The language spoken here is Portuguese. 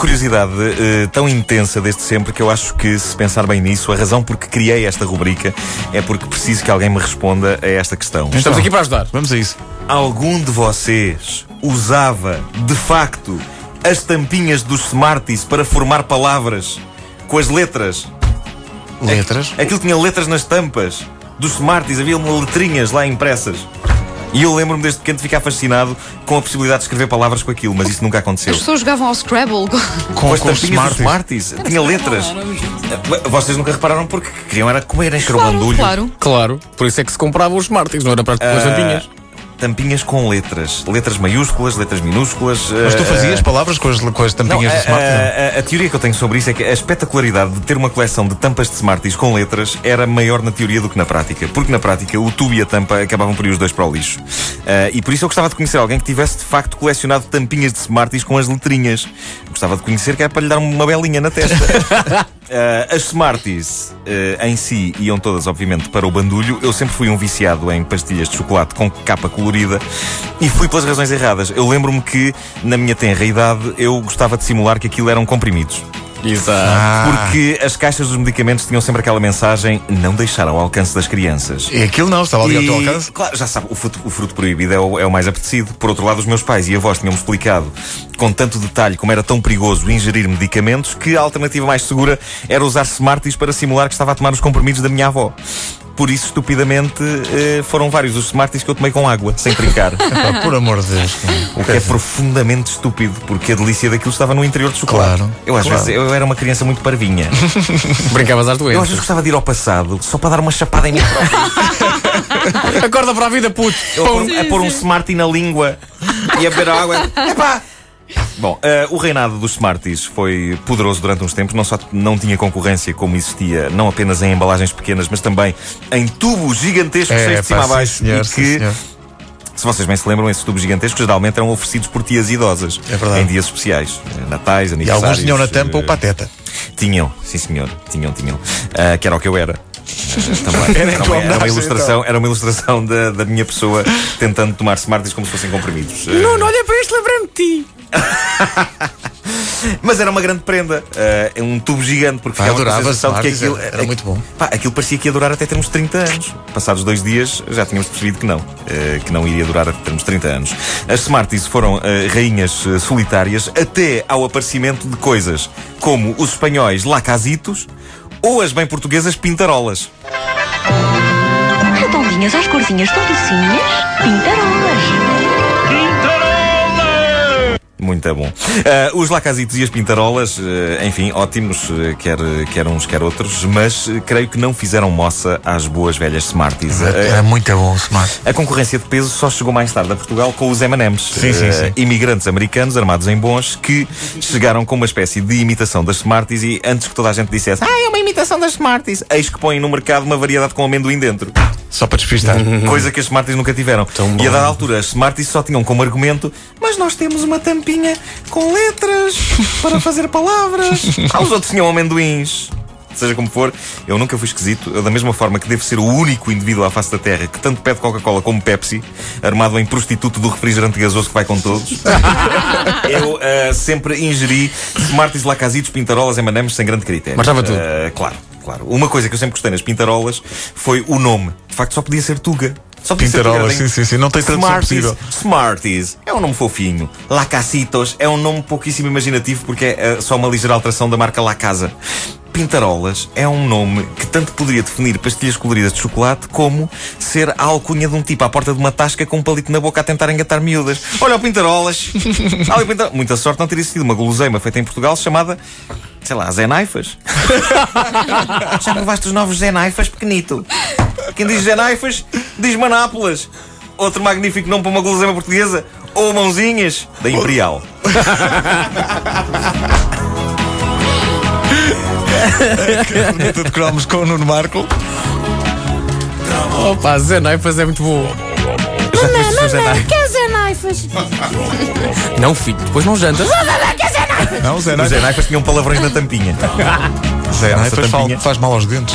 curiosidade eh, tão intensa desde sempre que eu acho que, se pensar bem nisso, a razão por que criei esta rubrica é porque preciso que alguém me responda a esta questão. Estamos aqui para ajudar. Vamos a isso. Algum de vocês usava, de facto, as tampinhas dos Smarties para formar palavras com as letras? Letras. Aquilo tinha letras nas tampas dos Smarties, havia uma letrinhas lá impressas. E eu lembro-me desde pequeno de ficar fascinado com a possibilidade de escrever palavras com aquilo, mas isso nunca aconteceu. As pessoas jogavam ao Scrabble. Com as com os tampinhas dos Smarties. Tinha letras. Eh, Vocês nunca repararam porque queriam era comer, o Claro, bandulho. claro. Claro, por isso é que se compravam os Smarties, não era para as Ah, tampinhas. Tampinhas com letras. Letras maiúsculas, letras minúsculas. Mas tu eh, fazias palavras com as, com as Não, tampinhas a, do smartphone? a- a- a teoria que eu tenho sobre isso é que a espetacularidade de ter uma coleção de tampas de Smarties com letras era maior na teoria do que na prática. Porque na prática o tubo e a tampa acabavam por ir os dois para o lixo. Ah, e por isso eu gostava de conhecer alguém que tivesse de facto colecionado tampinhas de Smarties com as letrinhas. Gostava de conhecer que é para lhe dar uma belinha na testa. Ah, as Smarties ah, em si iam todas, obviamente, para o bandulho. Eu sempre fui um viciado em pastilhas de chocolate com capa colorida e fui pelas razões erradas. Eu lembro-me que, na minha tenra idade, eu gostava de simular que aquilo eram comprimidos. Exato. Ah, Porque as caixas dos medicamentos tinham sempre aquela mensagem: não deixar ao alcance das crianças. E aquilo não, estava ali ao teu alcance. Claro, já sabe, o fruto, o fruto proibido é o, é o mais apetecido. Por outro lado, os meus pais e avós tinham-me explicado com tanto detalhe como era tão perigoso ingerir medicamentos que a alternativa mais segura era usar Smarties para simular que estava a tomar os comprimidos da minha avó. Por isso, estupidamente, eh, foram vários os Smarties que eu tomei com água, sem trincar. Por amor de Deus. O que é profundamente estúpido, porque a delícia daquilo estava no interior de chocolate. Claro, Eu às claro. vezes eu era uma criança muito parvinha. Brincavas às Eu às vezes doenças. gostava de ir ao passado só para dar uma chapada em mim próprio. Acorda para a vida, puto. Eu a pôr, a pôr um Smartie na língua e a beber água. Epá! Bom, eh, o reinado dos Smarties foi poderoso durante uns tempos. Não só não tinha concorrência como existia, não apenas em embalagens pequenas, mas também em tubos gigantescos É, cheios de cima a baixo. senhor, e que, senhor. se vocês bem se lembram, esses tubos gigantescos geralmente eram oferecidos por tias idosas É verdade. em dias especiais, eh, natais, E aniversários. alguns tinham na tampa eh, o pateta. Tinham, sim senhor, tinham, tinham. Ah, que era o que eu era. Ah, também. Era uma, era uma ilustração, era uma ilustração da, da minha pessoa tentando tomar Smarties como se fossem comprimidos. Ah, Nuno, olha para isto, lembrei-me de ti. Mas era uma grande prenda. Ah, é um tubo gigante, porque Pá, ficava com a adorava sensação de que aquilo. era muito bom. Pá, aquilo parecia que ia durar até termos 30 anos. Passados dois dias já tínhamos percebido que não. ah, que não iria durar até termos 30 anos. As Smarties foram ah, rainhas ah, solitárias até ao aparecimento de coisas como os espanhóis lacasitos ou as bem portuguesas pintarolas. Redondinhas às corzinhas tão docinhas, pintarolas. Muito bom. Ah, os lacasitos e as pintarolas, ah, enfim, ótimos, ah, quer, quer uns, quer outros, mas creio que não fizeram moça às boas velhas Smarties. Era muito bom o smart. A concorrência de peso só chegou mais tarde a Portugal com os M&M's. Sim, sim, sim. imigrantes americanos armados em bons que chegaram com uma espécie de imitação das Smarties e antes que toda a gente dissesse ah, é uma imitação das Smarties, eis que põem no mercado uma variedade com amendoim dentro. Só para despistar. Coisa que as Smarties nunca tiveram. E a dada altura as Smarties só tinham como argumento mas nós temos uma tampinha com letras para fazer palavras. Ah, os outros tinham amendoins. Seja como for, eu nunca fui esquisito. Eu, da mesma forma que devo ser o único indivíduo à face da Terra que tanto pede Coca-Cola como Pepsi, armado em prostituto do refrigerante gasoso que vai com todos, eu ah, sempre ingeri Smarties, Lacasitos, Pintarolas, M&M's sem grande critério. Mas estava tudo. Ah, claro, claro. Uma coisa que eu sempre gostei nas Pintarolas foi o nome. De facto, só podia ser Tuga. Só podia Pintarolas, sim, sim, sim. Não tem tradução Smarties, possível. Smarties é um nome fofinho. Lacacitos é um nome pouquíssimo imaginativo porque é eh, só uma ligeira alteração da marca La Casa. Pintarolas é um nome que tanto poderia definir pastilhas coloridas de chocolate como ser a alcunha de um tipo à porta de uma tasca com um palito na boca a tentar engatar miúdas. Olha o Pintarolas! Olha o Pintarolas. Muita sorte não teria sido uma guloseima feita em Portugal chamada, sei lá, Zé Naifas. Já provaste os novos Zé Naifas, pequenito? Quem diz Zé Naifas, diz Manápolas. Outro magnífico nome para uma guloseima portuguesa. Ou Mãozinhas, da Imperial. Pergunta de cromos com o Nuno Marco. Opa, Zé Naifas é muito bom. Já conheces o Zé Naifas? Quer naifas? Não, filho, depois não jantas. Não, o Zé Os Naifas. Zé Naifas tinham palavrões na tampinha. Zé Naifas tampinha. faz mal aos dentes.